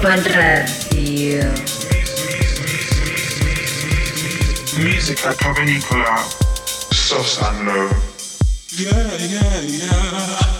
Ibiza Global Radio. Musica Cavernicola, Sos and Low. Yeah, yeah, yeah.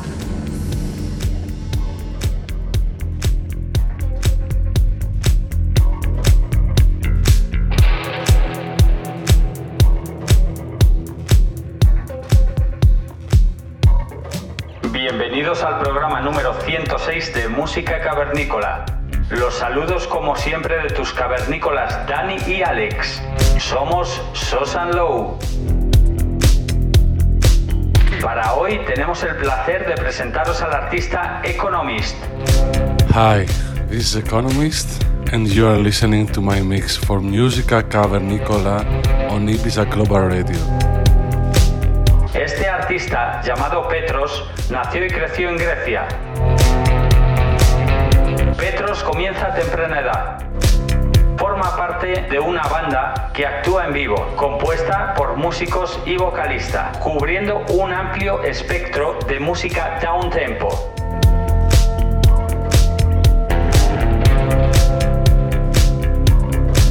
Somos Sosan Low. Para hoy tenemos el placer de presentaros al artista Economist. Hi, this is Economist and you are listening to my mix for Musica Cavernicola on Ibiza Global Radio. Este artista, llamado Petros, nació y creció en Grecia. Petros comienza a temprana edad. Forma parte de una banda que actúa en vivo, compuesta por músicos y vocalista, cubriendo un amplio espectro de música down tempo.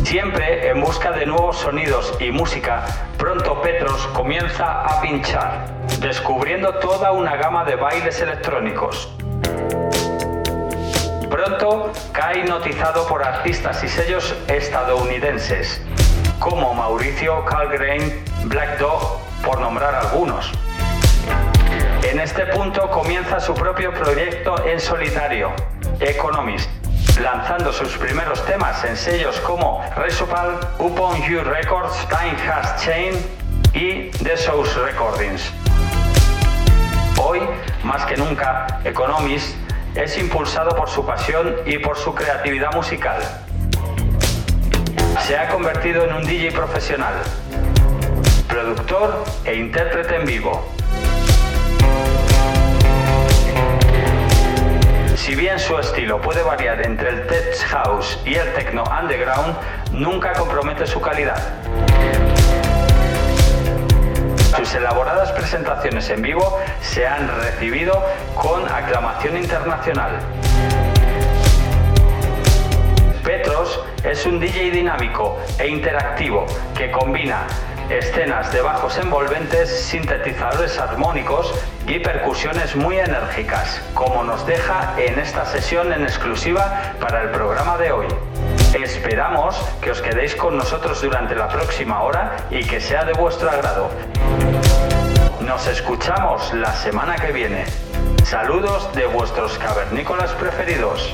Siempre en busca de nuevos sonidos y música, pronto Petros comienza a pinchar, descubriendo toda una gama de bailes electrónicos. Pronto cae hipnotizado por artistas y sellos estadounidenses, como Mauricio Calgrain, Black Dog, por nombrar algunos. En este punto comienza su propio proyecto en solitario, Economist lanzando sus primeros temas en sellos como Resupal, Upon You Records, Time Has Changed y The Source Recordings. Hoy, más que nunca, Economist es impulsado por su pasión y por su creatividad musical. Se ha convertido en un DJ profesional, productor e intérprete en vivo Si bien su estilo puede variar entre el tech house y el techno underground, nunca compromete su calidad. Sus elaboradas presentaciones en vivo se han recibido con aclamación internacional. Petros es un DJ dinámico e interactivo que combina escenas de bajos envolventes, sintetizadores armónicos y percusiones muy enérgicas, como nos deja en esta sesión en exclusiva para el programa de hoy. Esperamos que os quedéis con nosotros durante la próxima hora y que sea de vuestro agrado. Nos escuchamos la semana que viene. Saludos de vuestros cavernícolas preferidos.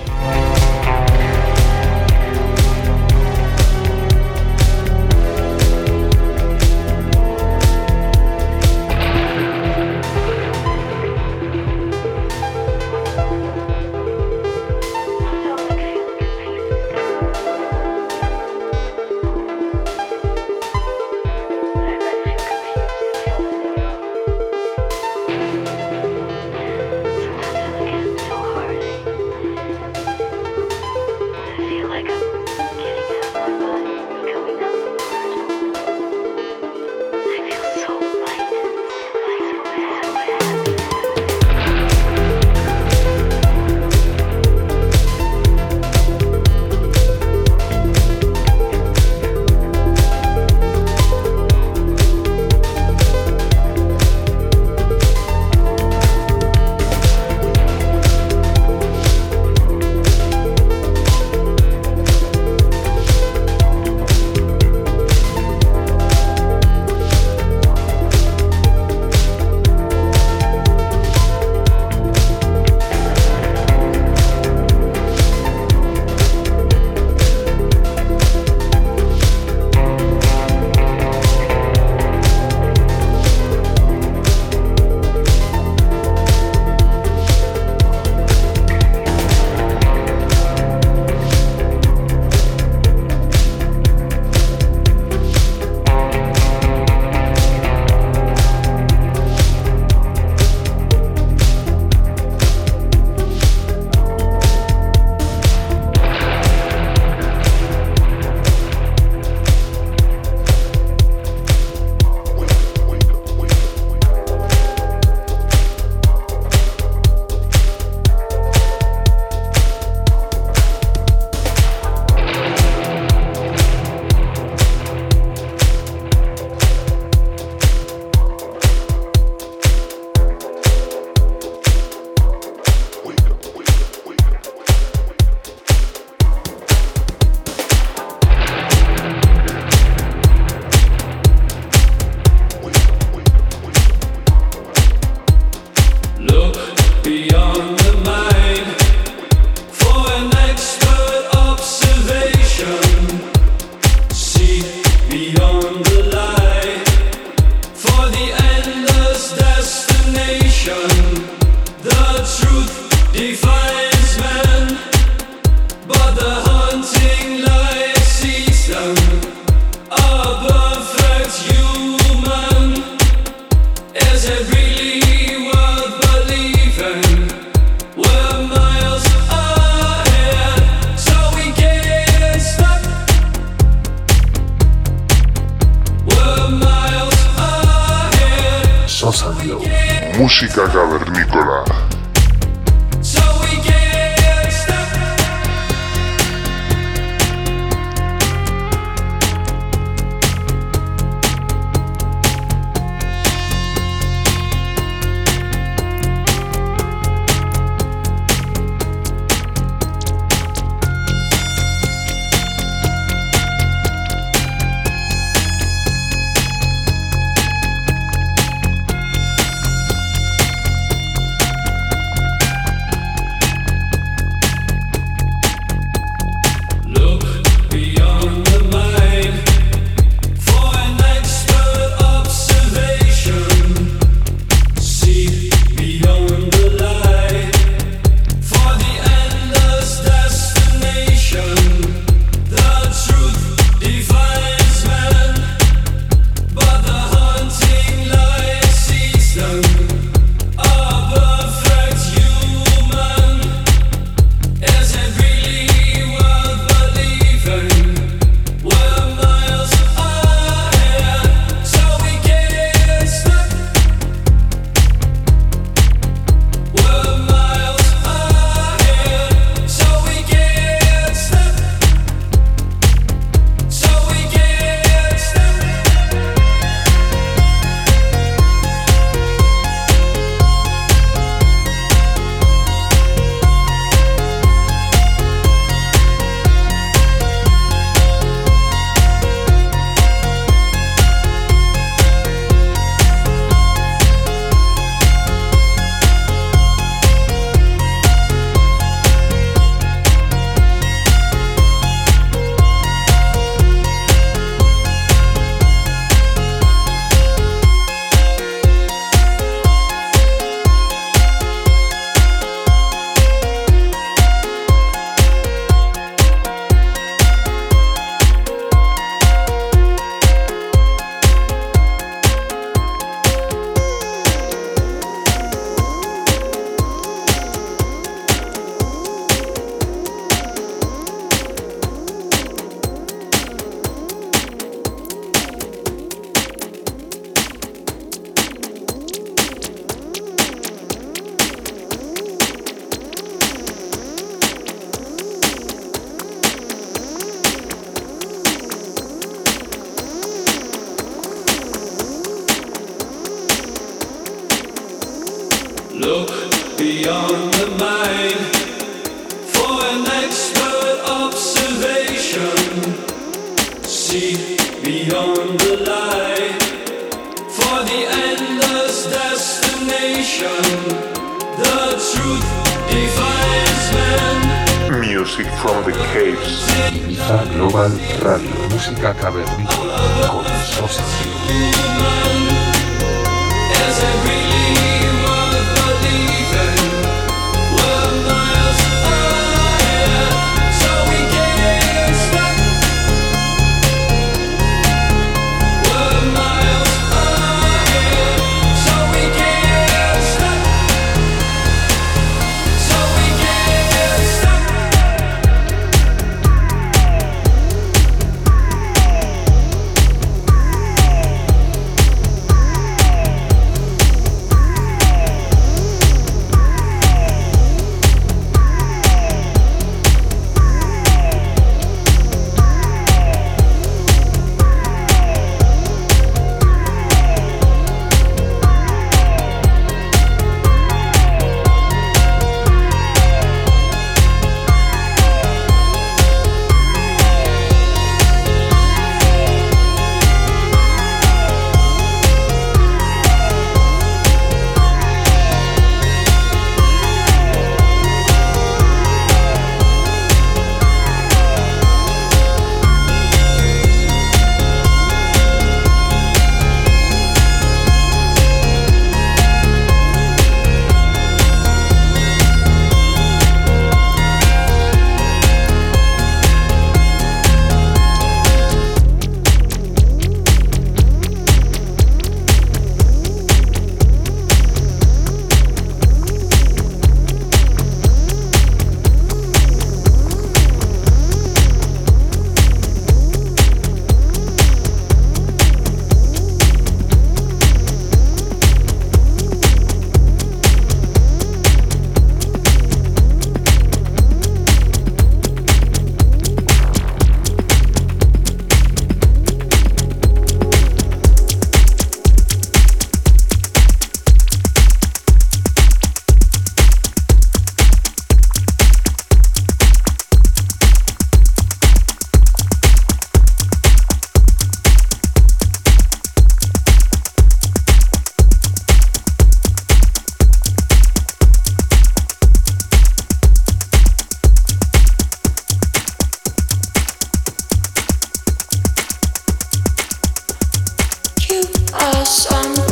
us. I'm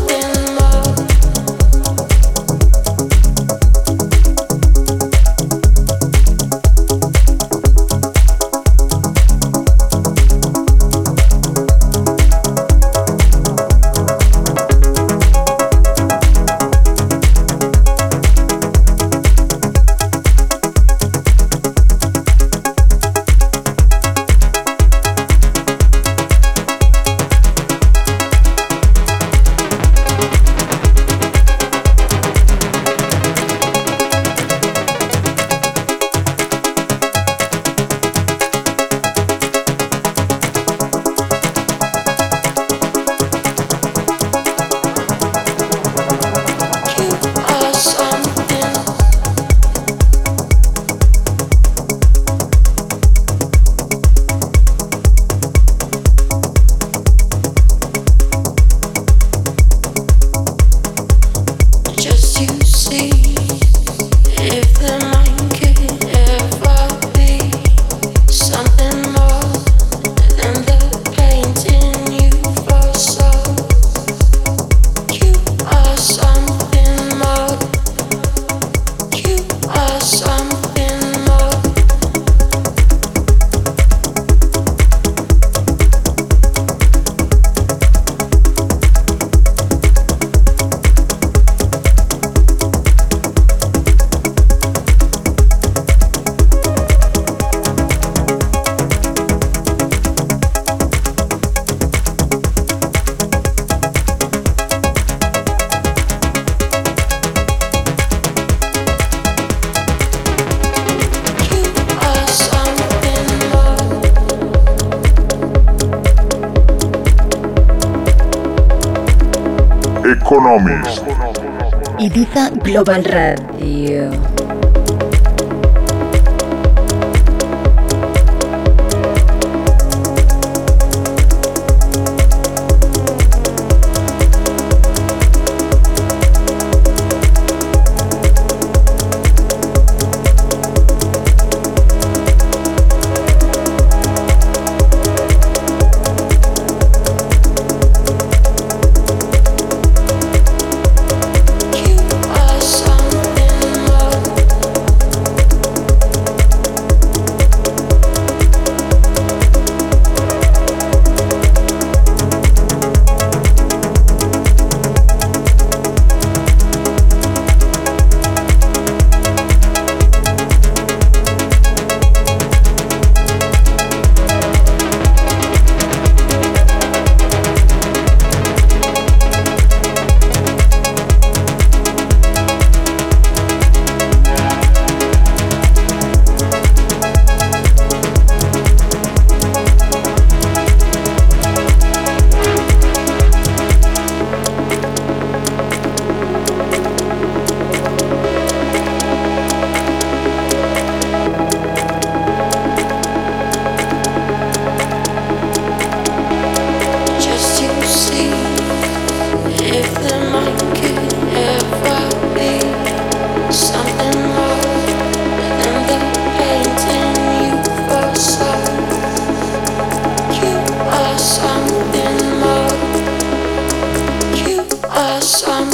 Economist. Ibiza Global Radio. some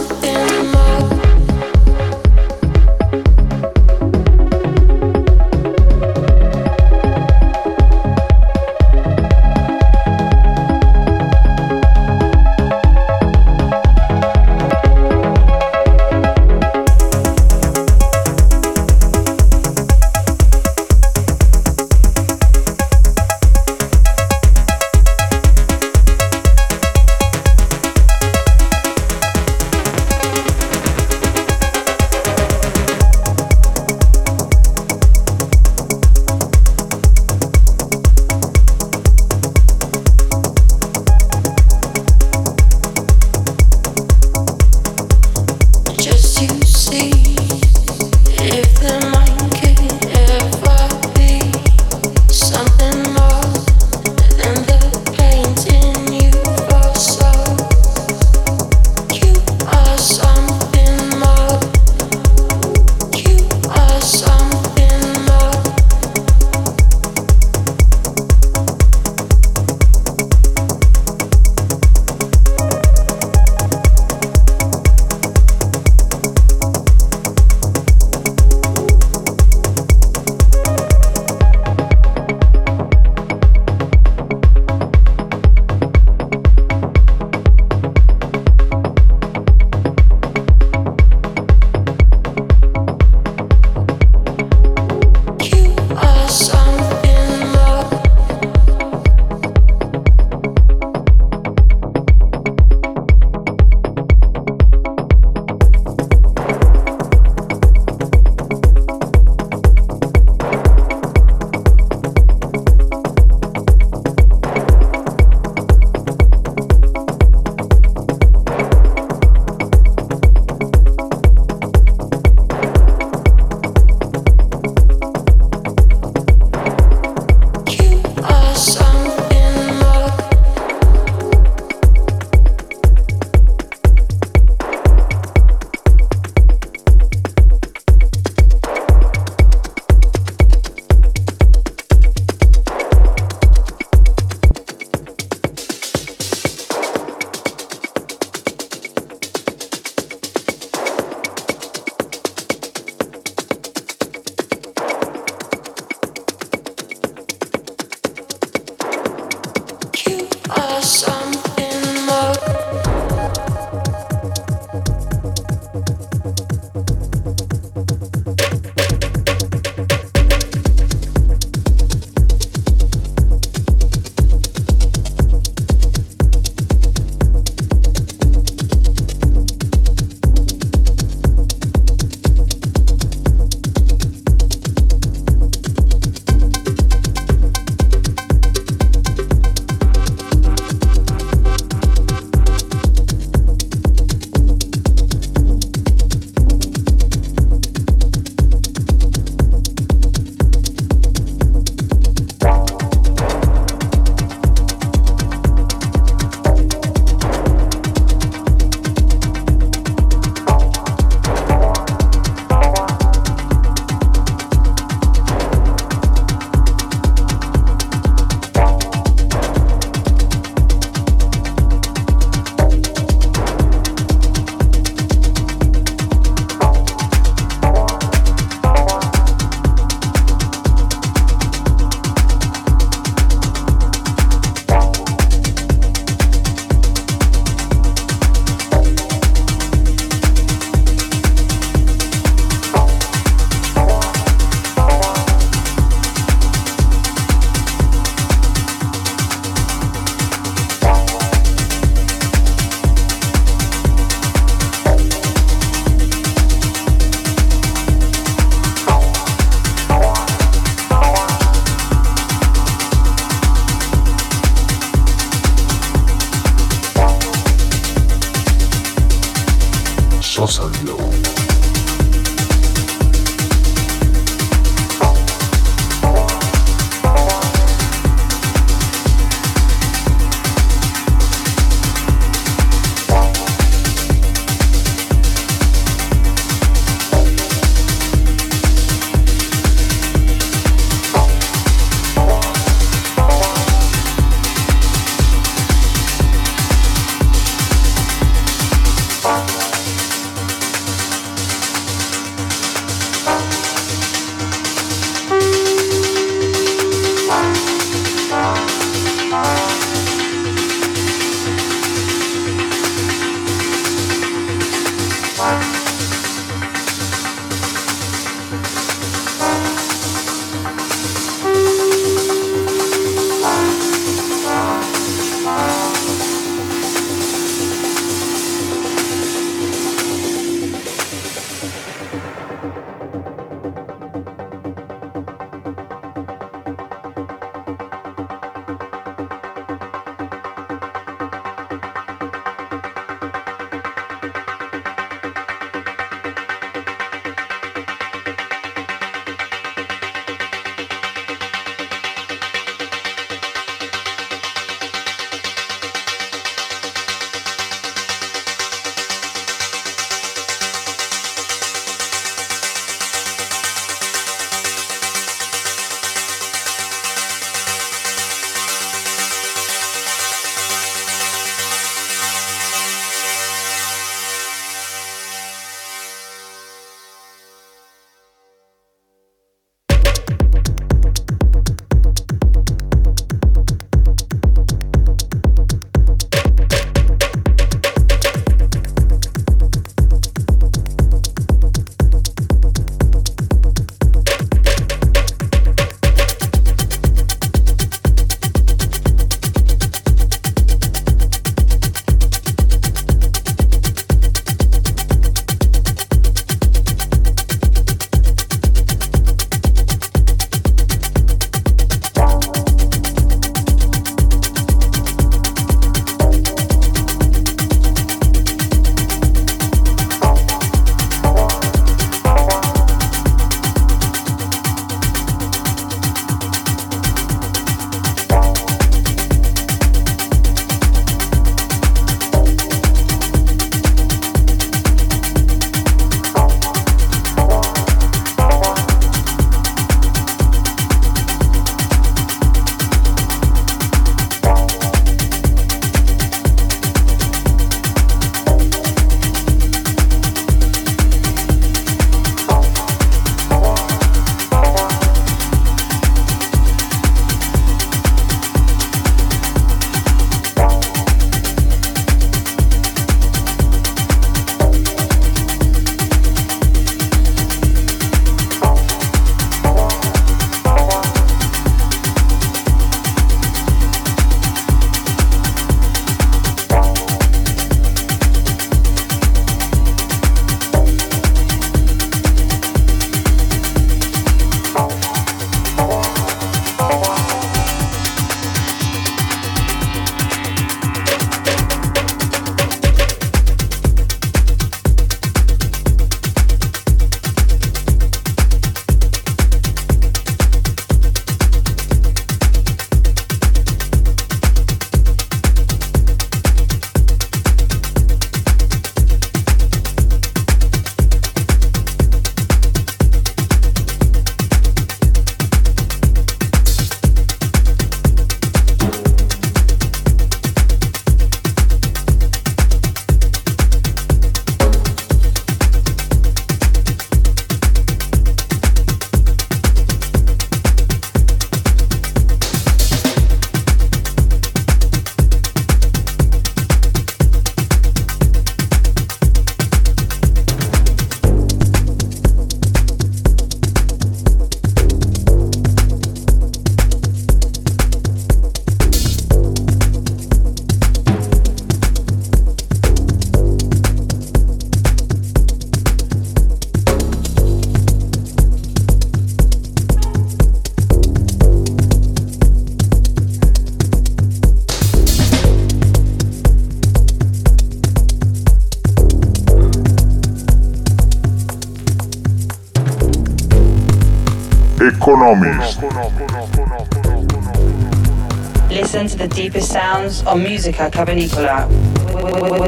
Listen to the deepest sounds on Musica Cavernicola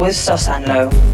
with Sosanlo.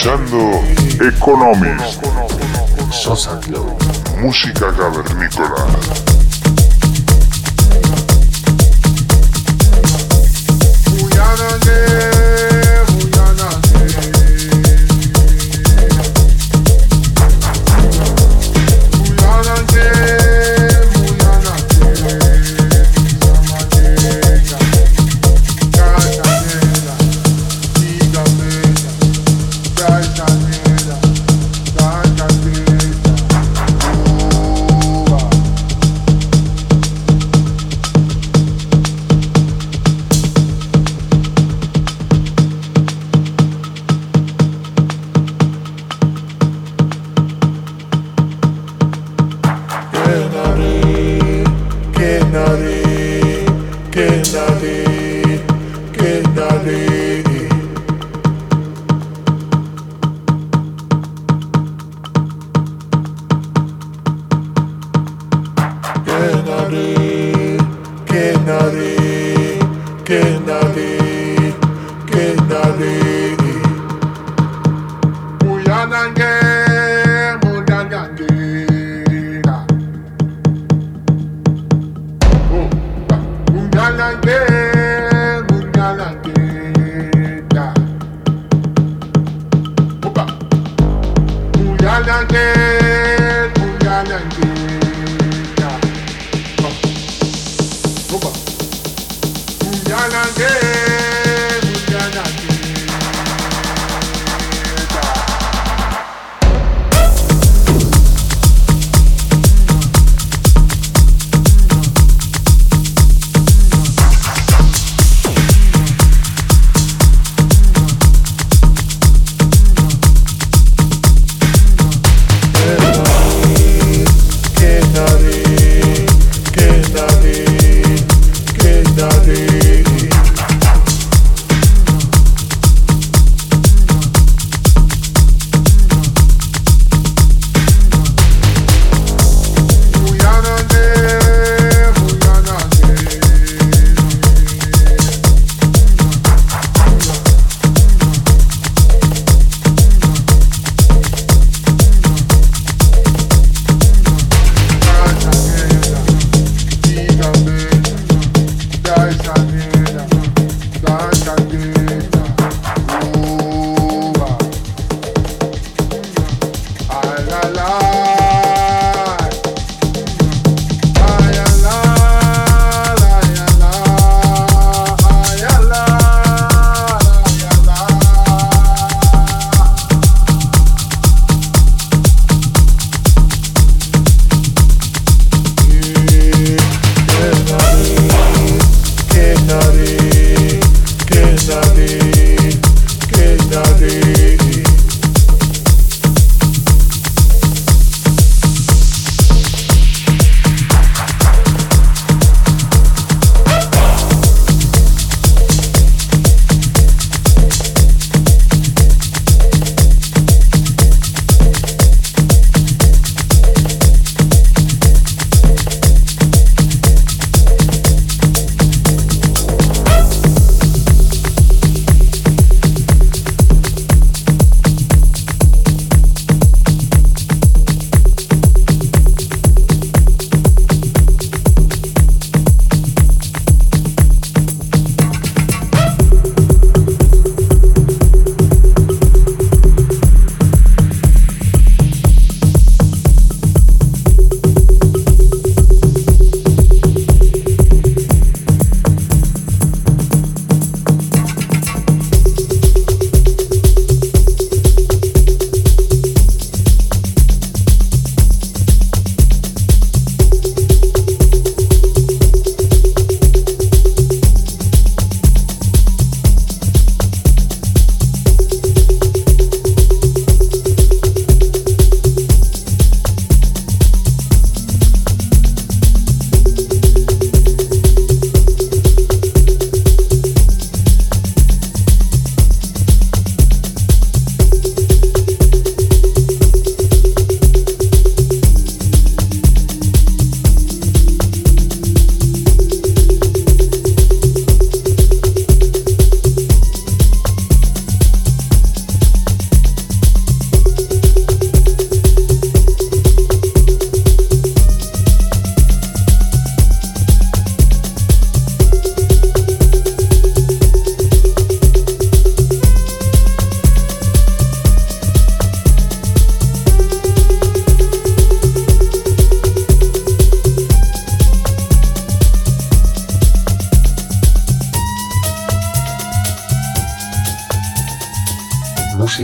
Escuchando Economist. Sosa Glow. Música cavernícola.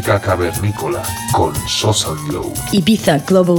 Música cavernícola con Sosa Glow. Ibiza Global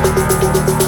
thank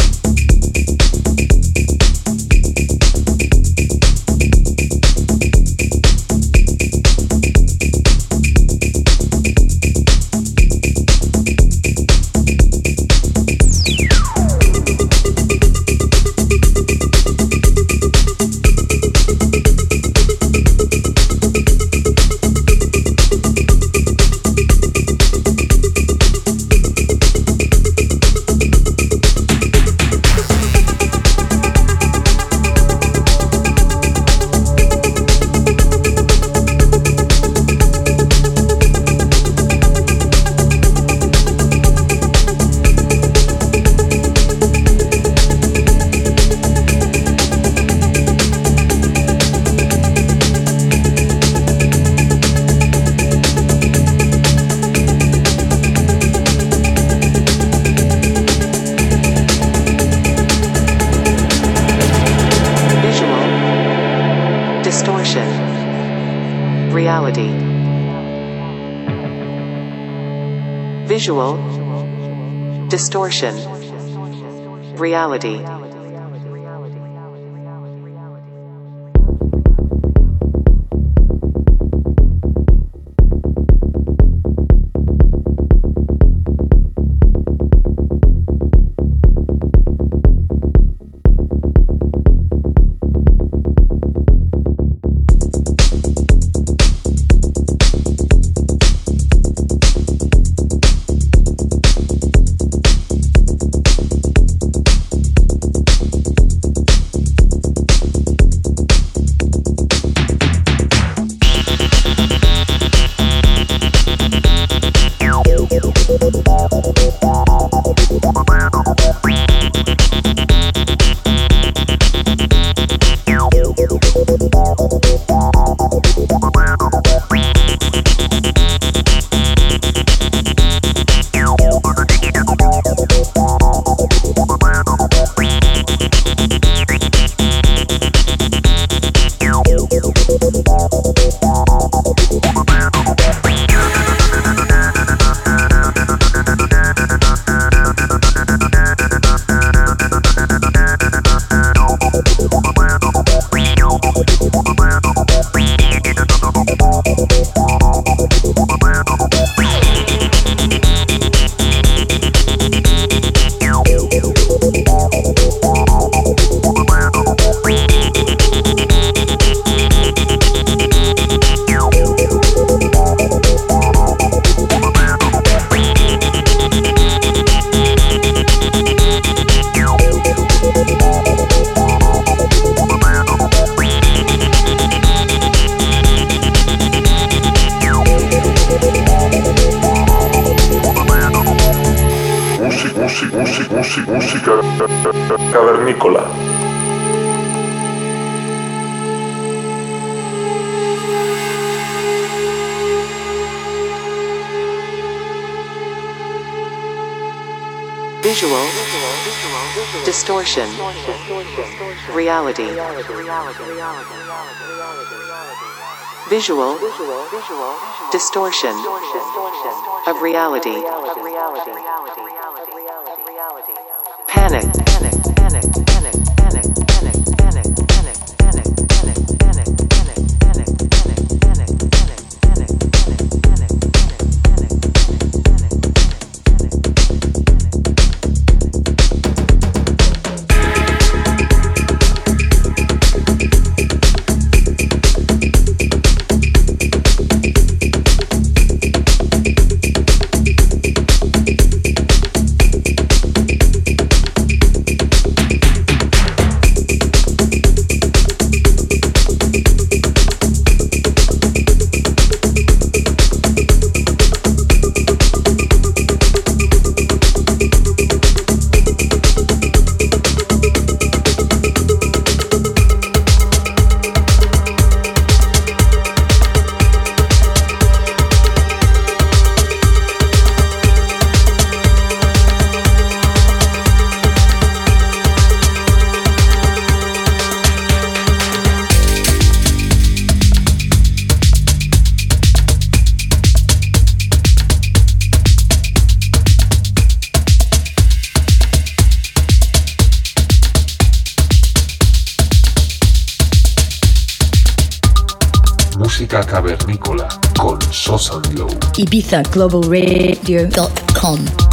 Visual distortion reality visual distortion, reality, visual distortion of reality. Panic. Uh, Globalradio.com.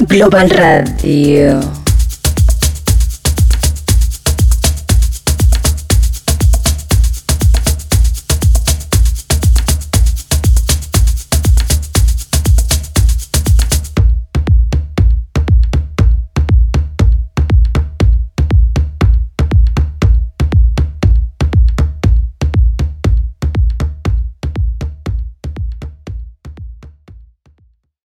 Global Radio.